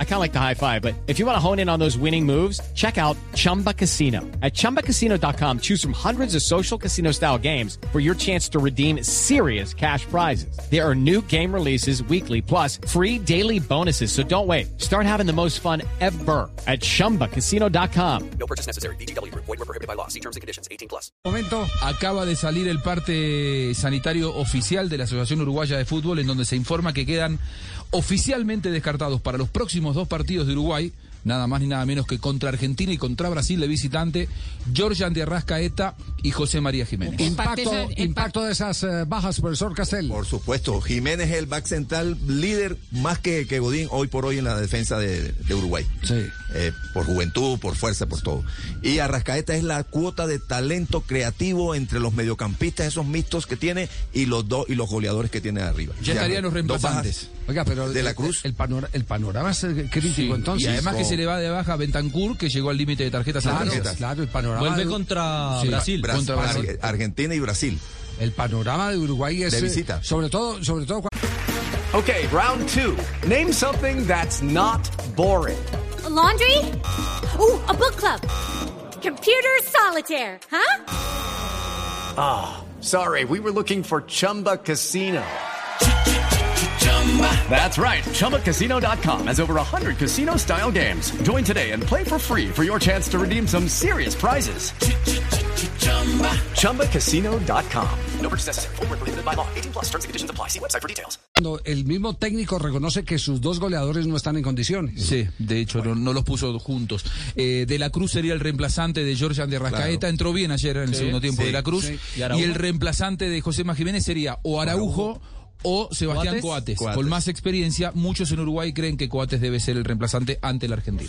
I kind of like the high five, but if you want to hone in on those winning moves, check out Chumba Casino. At ChumbaCasino.com, choose from hundreds of social casino style games for your chance to redeem serious cash prizes. There are new game releases weekly, plus free daily bonuses. So don't wait. Start having the most fun ever at ChumbaCasino.com. No purchase necessary. BGW. Void were prohibited by law. See terms and conditions. 18 plus. momento acaba de salir el parte sanitario oficial de la Asociación Uruguaya de Fútbol en donde se informa que quedan oficialmente descartados para los próximos dos partidos de Uruguay, nada más ni nada menos que contra Argentina y contra Brasil de visitante, Georgian de Arrascaeta y José María Jiménez. Impacto, impacto de esas eh, bajas, profesor Castel. Por supuesto, Jiménez es el back central líder más que, que Godín hoy por hoy en la defensa de, de Uruguay. Sí. Eh, por juventud, por fuerza, por todo. Y Arrascaeta es la cuota de talento creativo entre los mediocampistas, esos mixtos que tiene, y los dos y los goleadores que tiene arriba. Ya estarían los dos reemplazantes. Oiga, pero de la el- Cruz. El, panora- el panorama es eh, crítico, Sí, entonces. y además que se le va de baja a Bentancur, que llegó al límite de tarjetas Claro, amarillas. claro, el panorama. Vuelve de- contra Sí, Brasil. Bra- contra Ar- Brasil. Argentina y Brasil. El panorama de Uruguay es. De eh, visita. Sobre todo, sobre todo Okay, round two. Name something that's not boring. A laundry? Oh, a book club. Computer solitaire, huh? Ah, sorry, we were looking for Chumba Casino. That's right. ChumbaCasino.com has over 100 casino style games. Join today and play for free for your chance to redeem some serious prizes. ChumbaCasino.com. No purchase necessary. Were prohibited by law. 18 plus. Terms and conditions apply. See website for details. cuando el mismo técnico reconoce que sus dos goleadores no están en condiciones. Sí, de hecho no, no los puso juntos. Eh, de la Cruz sería el reemplazante de Georgian de Rascaeta, Claro. entró bien ayer en el segundo tiempo sí, de la Cruz. sí. ¿Y Y, Araujo? el reemplazante de José Jiménez sería o Araujo o Sebastián ¿Coates? Coates. Coates. Con más experiencia, muchos en Uruguay creen que Coates debe ser el reemplazante ante el Argentina.